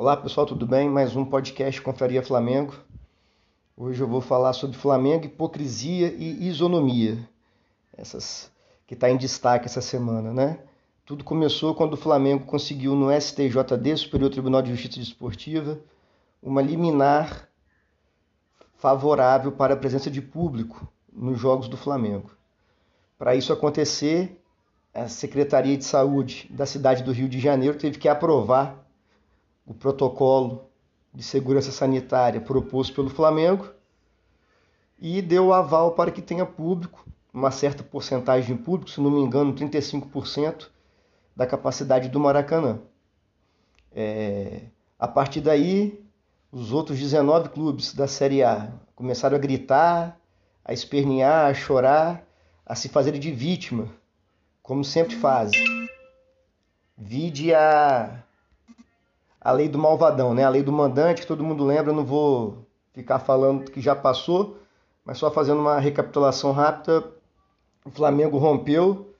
Olá pessoal, tudo bem? Mais um podcast Confraria Flamengo. Hoje eu vou falar sobre Flamengo, hipocrisia e isonomia, essas que está em destaque essa semana, né? Tudo começou quando o Flamengo conseguiu no STJD, Superior Tribunal de Justiça Desportiva, uma liminar favorável para a presença de público nos jogos do Flamengo. Para isso acontecer, a Secretaria de Saúde da cidade do Rio de Janeiro teve que aprovar o protocolo de segurança sanitária proposto pelo Flamengo e deu aval para que tenha público, uma certa porcentagem de público, se não me engano, 35% da capacidade do Maracanã. É, a partir daí, os outros 19 clubes da Série A começaram a gritar, a espernear, a chorar, a se fazer de vítima, como sempre fazem. Vide a a lei do malvadão, né? A lei do mandante, que todo mundo lembra, não vou ficar falando que já passou, mas só fazendo uma recapitulação rápida, o Flamengo rompeu,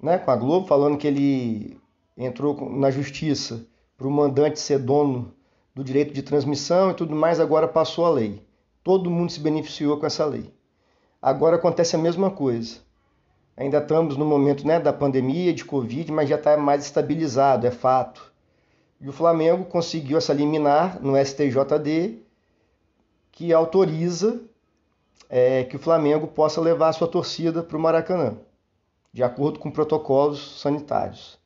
né, com a Globo, falando que ele entrou na justiça para o mandante ser dono do direito de transmissão e tudo mais, agora passou a lei. Todo mundo se beneficiou com essa lei. Agora acontece a mesma coisa. Ainda estamos no momento né, da pandemia, de Covid, mas já está mais estabilizado, é fato. E o Flamengo conseguiu essa liminar no STJD que autoriza é, que o Flamengo possa levar a sua torcida para o Maracanã, de acordo com protocolos sanitários.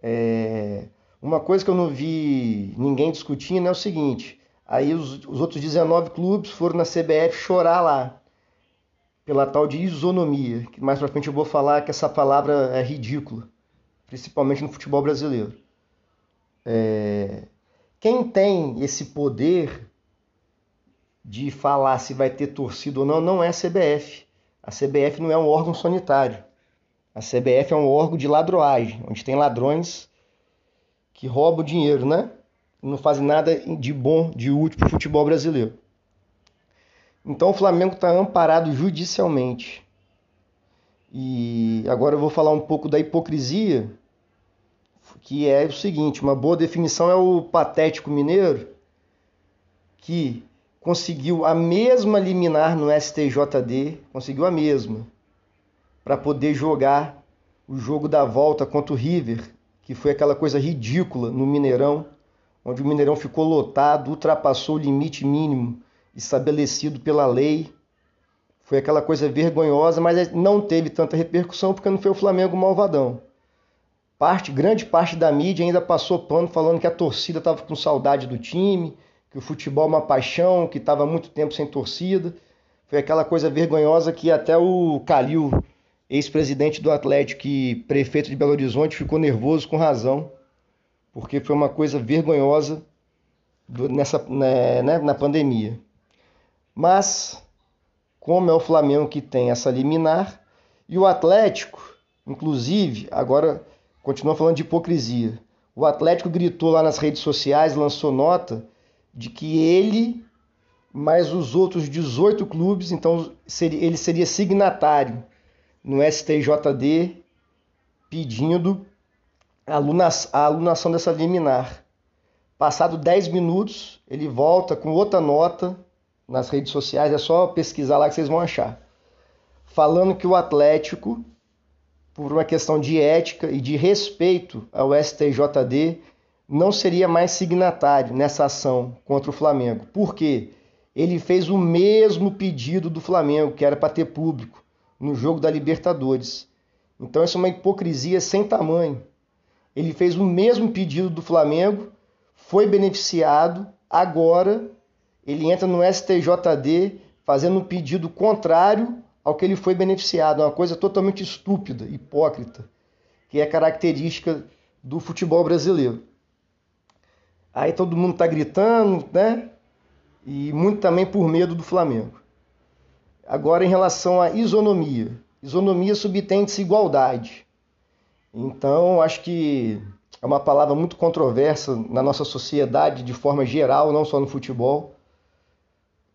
É, uma coisa que eu não vi ninguém discutindo é o seguinte: aí os, os outros 19 clubes foram na CBF chorar lá, pela tal de isonomia, que mais para frente eu vou falar que essa palavra é ridícula, principalmente no futebol brasileiro. É... Quem tem esse poder de falar se vai ter torcida ou não, não é a CBF. A CBF não é um órgão sanitário. A CBF é um órgão de ladroagem, onde tem ladrões que roubam dinheiro, né? Não fazem nada de bom, de útil para o futebol brasileiro. Então o Flamengo está amparado judicialmente. E agora eu vou falar um pouco da hipocrisia que é o seguinte: uma boa definição é o patético mineiro que conseguiu a mesma liminar no STJD, conseguiu a mesma, para poder jogar o jogo da volta contra o River, que foi aquela coisa ridícula no Mineirão, onde o Mineirão ficou lotado, ultrapassou o limite mínimo estabelecido pela lei. Foi aquela coisa vergonhosa, mas não teve tanta repercussão porque não foi o Flamengo malvadão. Parte, grande parte da mídia ainda passou pano falando que a torcida estava com saudade do time, que o futebol é uma paixão, que estava muito tempo sem torcida. Foi aquela coisa vergonhosa que até o Calil, ex-presidente do Atlético e prefeito de Belo Horizonte, ficou nervoso com razão, porque foi uma coisa vergonhosa nessa, né, né, na pandemia. Mas, como é o Flamengo que tem essa liminar, e o Atlético, inclusive, agora continua falando de hipocrisia. O Atlético gritou lá nas redes sociais, lançou nota de que ele, mais os outros 18 clubes, então ele seria signatário no STJD pedindo a alunação dessa liminar. Passado 10 minutos, ele volta com outra nota nas redes sociais, é só pesquisar lá que vocês vão achar. Falando que o Atlético por uma questão de ética e de respeito ao STJD, não seria mais signatário nessa ação contra o Flamengo. Por quê? Ele fez o mesmo pedido do Flamengo, que era para ter público, no jogo da Libertadores. Então, isso é uma hipocrisia sem tamanho. Ele fez o mesmo pedido do Flamengo, foi beneficiado, agora ele entra no STJD fazendo um pedido contrário ao que ele foi beneficiado. É uma coisa totalmente estúpida, hipócrita, que é característica do futebol brasileiro. Aí todo mundo está gritando, né? E muito também por medo do Flamengo. Agora, em relação à isonomia. Isonomia subtende-se igualdade. Então, acho que é uma palavra muito controversa na nossa sociedade de forma geral, não só no futebol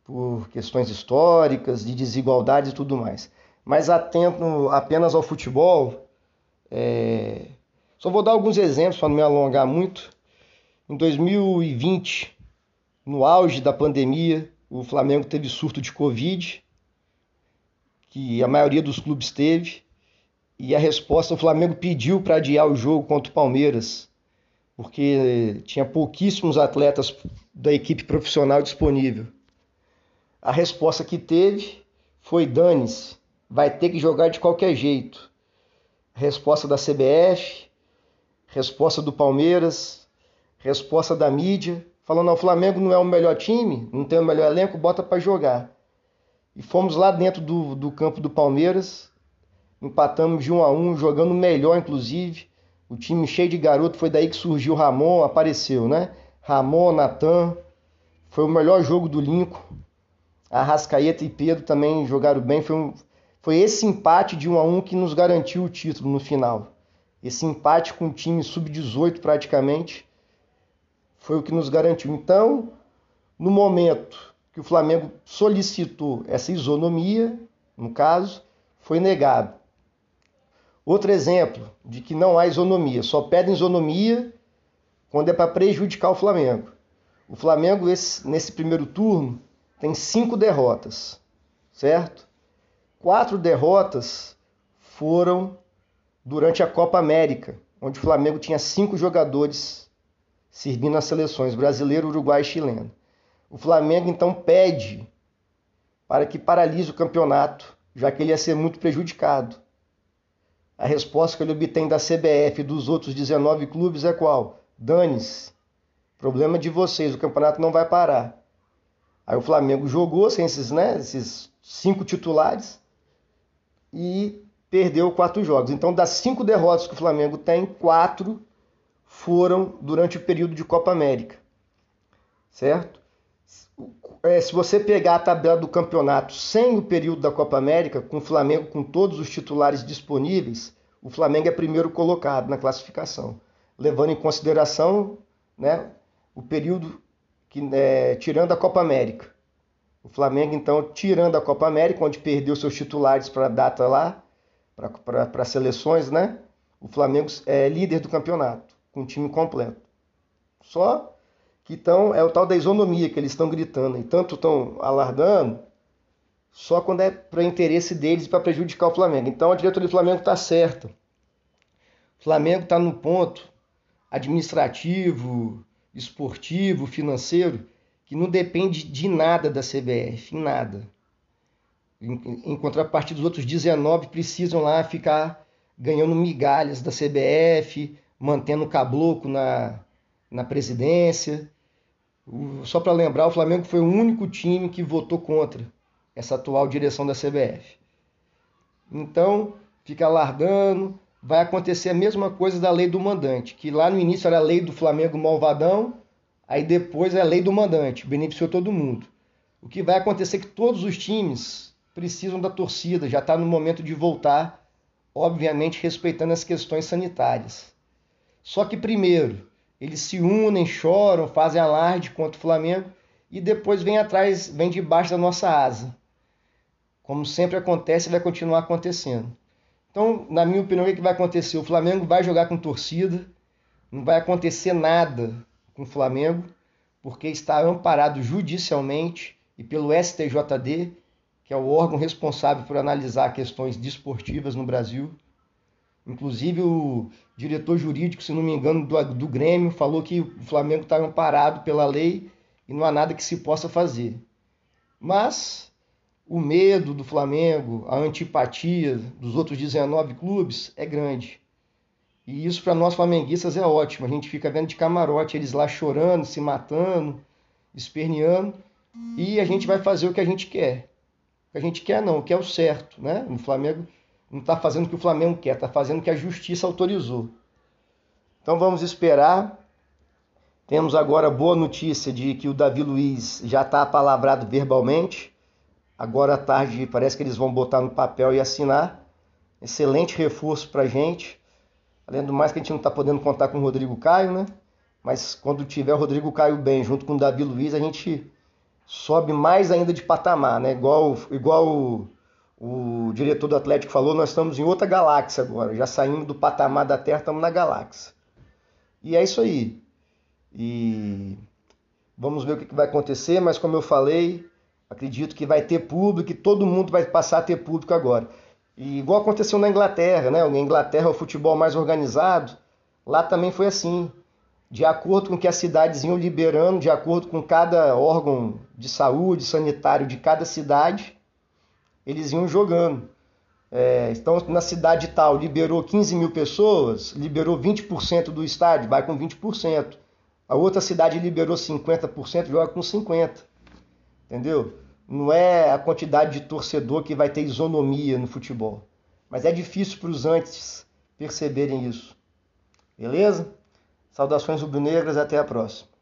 por questões históricas, de desigualdade e tudo mais. Mas atento apenas ao futebol, é... só vou dar alguns exemplos para não me alongar muito. Em 2020, no auge da pandemia, o Flamengo teve surto de Covid, que a maioria dos clubes teve, e a resposta o Flamengo pediu para adiar o jogo contra o Palmeiras, porque tinha pouquíssimos atletas da equipe profissional disponível. A resposta que teve foi dane-se, vai ter que jogar de qualquer jeito. Resposta da CBF, resposta do Palmeiras, resposta da mídia, falando: o Flamengo não é o melhor time, não tem o melhor elenco, bota para jogar. E fomos lá dentro do, do campo do Palmeiras, empatamos de um a um, jogando melhor, inclusive. O time cheio de garoto, foi daí que surgiu Ramon, apareceu, né? Ramon, Natan, foi o melhor jogo do Lincoln. Arrascaeta e Pedro também jogaram bem. Foi, um, foi esse empate de um a um que nos garantiu o título no final. Esse empate com o time sub-18 praticamente foi o que nos garantiu. Então, no momento que o Flamengo solicitou essa isonomia, no caso, foi negado. Outro exemplo de que não há isonomia, só pedem isonomia quando é para prejudicar o Flamengo. O Flamengo, esse, nesse primeiro turno, tem cinco derrotas, certo? Quatro derrotas foram durante a Copa América, onde o Flamengo tinha cinco jogadores servindo as seleções brasileiro, uruguai e chileno. O Flamengo então pede para que paralise o campeonato, já que ele ia ser muito prejudicado. A resposta que ele obtém da CBF e dos outros 19 clubes é qual? Dane-se. Problema de vocês, o campeonato não vai parar. Aí o Flamengo jogou sem esses, né, esses cinco titulares e perdeu quatro jogos. Então, das cinco derrotas que o Flamengo tem, quatro foram durante o período de Copa América. Certo? É, se você pegar a tabela do campeonato sem o período da Copa América, com o Flamengo com todos os titulares disponíveis, o Flamengo é primeiro colocado na classificação, levando em consideração né, o período que, é, tirando a Copa América. O Flamengo, então, tirando a Copa América, onde perdeu seus titulares para a data lá, para seleções, né? O Flamengo é líder do campeonato, com o time completo. Só que então é o tal da isonomia que eles estão gritando, e tanto estão alardando, só quando é para interesse deles e para prejudicar o Flamengo. Então a diretoria do Flamengo está certa. O Flamengo está no ponto administrativo, esportivo, financeiro, que não depende de nada da CBF, em nada. Em, contrapartida, os outros 19 precisam lá ficar ganhando migalhas da CBF, mantendo o cabloco na, na presidência. só para lembrar, o Flamengo foi o único time que votou contra essa atual direção da CBF. Então, fica alargando, vai acontecer a mesma coisa da lei do mandante, que lá no início era a lei do Flamengo malvadão, aí depois é a lei do mandante, beneficiou todo mundo. O que vai acontecer é que todos os times precisam da torcida, já está no momento de voltar, obviamente respeitando as questões sanitárias. Só que primeiro, eles se unem, choram, fazem alarde contra o Flamengo e depois vem atrás, vem debaixo da nossa asa. Como sempre acontece, vai continuar acontecendo. Então, na minha opinião, o que vai acontecer? O Flamengo vai jogar com torcida, não vai acontecer nada com o Flamengo, porque está amparado judicialmente e pelo STJD, que é o órgão responsável por analisar questões desportivas no Brasil. Inclusive, o diretor jurídico, se não me engano, do, do Grêmio, falou que o Flamengo está amparado pela lei e não há nada que se possa fazer. Mas o medo do Flamengo, a antipatia dos outros 19 clubes é grande. E isso para nós flamenguistas é ótimo. A gente fica vendo de camarote eles lá chorando, se matando, esperneando, e a gente vai fazer o que a gente quer que a gente quer, não, o que é o certo. Né? O Flamengo não está fazendo o que o Flamengo quer, está fazendo o que a justiça autorizou. Então vamos esperar. Temos agora boa notícia de que o Davi Luiz já está apalavrado verbalmente. Agora à tarde parece que eles vão botar no papel e assinar. Excelente reforço para a gente. Além do mais que a gente não está podendo contar com o Rodrigo Caio, né? Mas quando tiver o Rodrigo Caio bem junto com o Davi Luiz, a gente sobe mais ainda de patamar, né? Igual, igual o, o diretor do Atlético falou, nós estamos em outra galáxia agora. Já saímos do patamar da Terra, estamos na galáxia. E é isso aí. E vamos ver o que vai acontecer, mas como eu falei, acredito que vai ter público e todo mundo vai passar a ter público agora. E igual aconteceu na Inglaterra, né? Na Inglaterra o futebol mais organizado. Lá também foi assim. De acordo com que as cidades iam liberando, de acordo com cada órgão de saúde, sanitário de cada cidade, eles iam jogando. É, então, na cidade tal, liberou 15 mil pessoas, liberou 20% do estádio, vai com 20%. A outra cidade liberou 50%, joga com 50%. Entendeu? Não é a quantidade de torcedor que vai ter isonomia no futebol. Mas é difícil para os antes perceberem isso. Beleza? Saudações rubro-negras, até a próxima.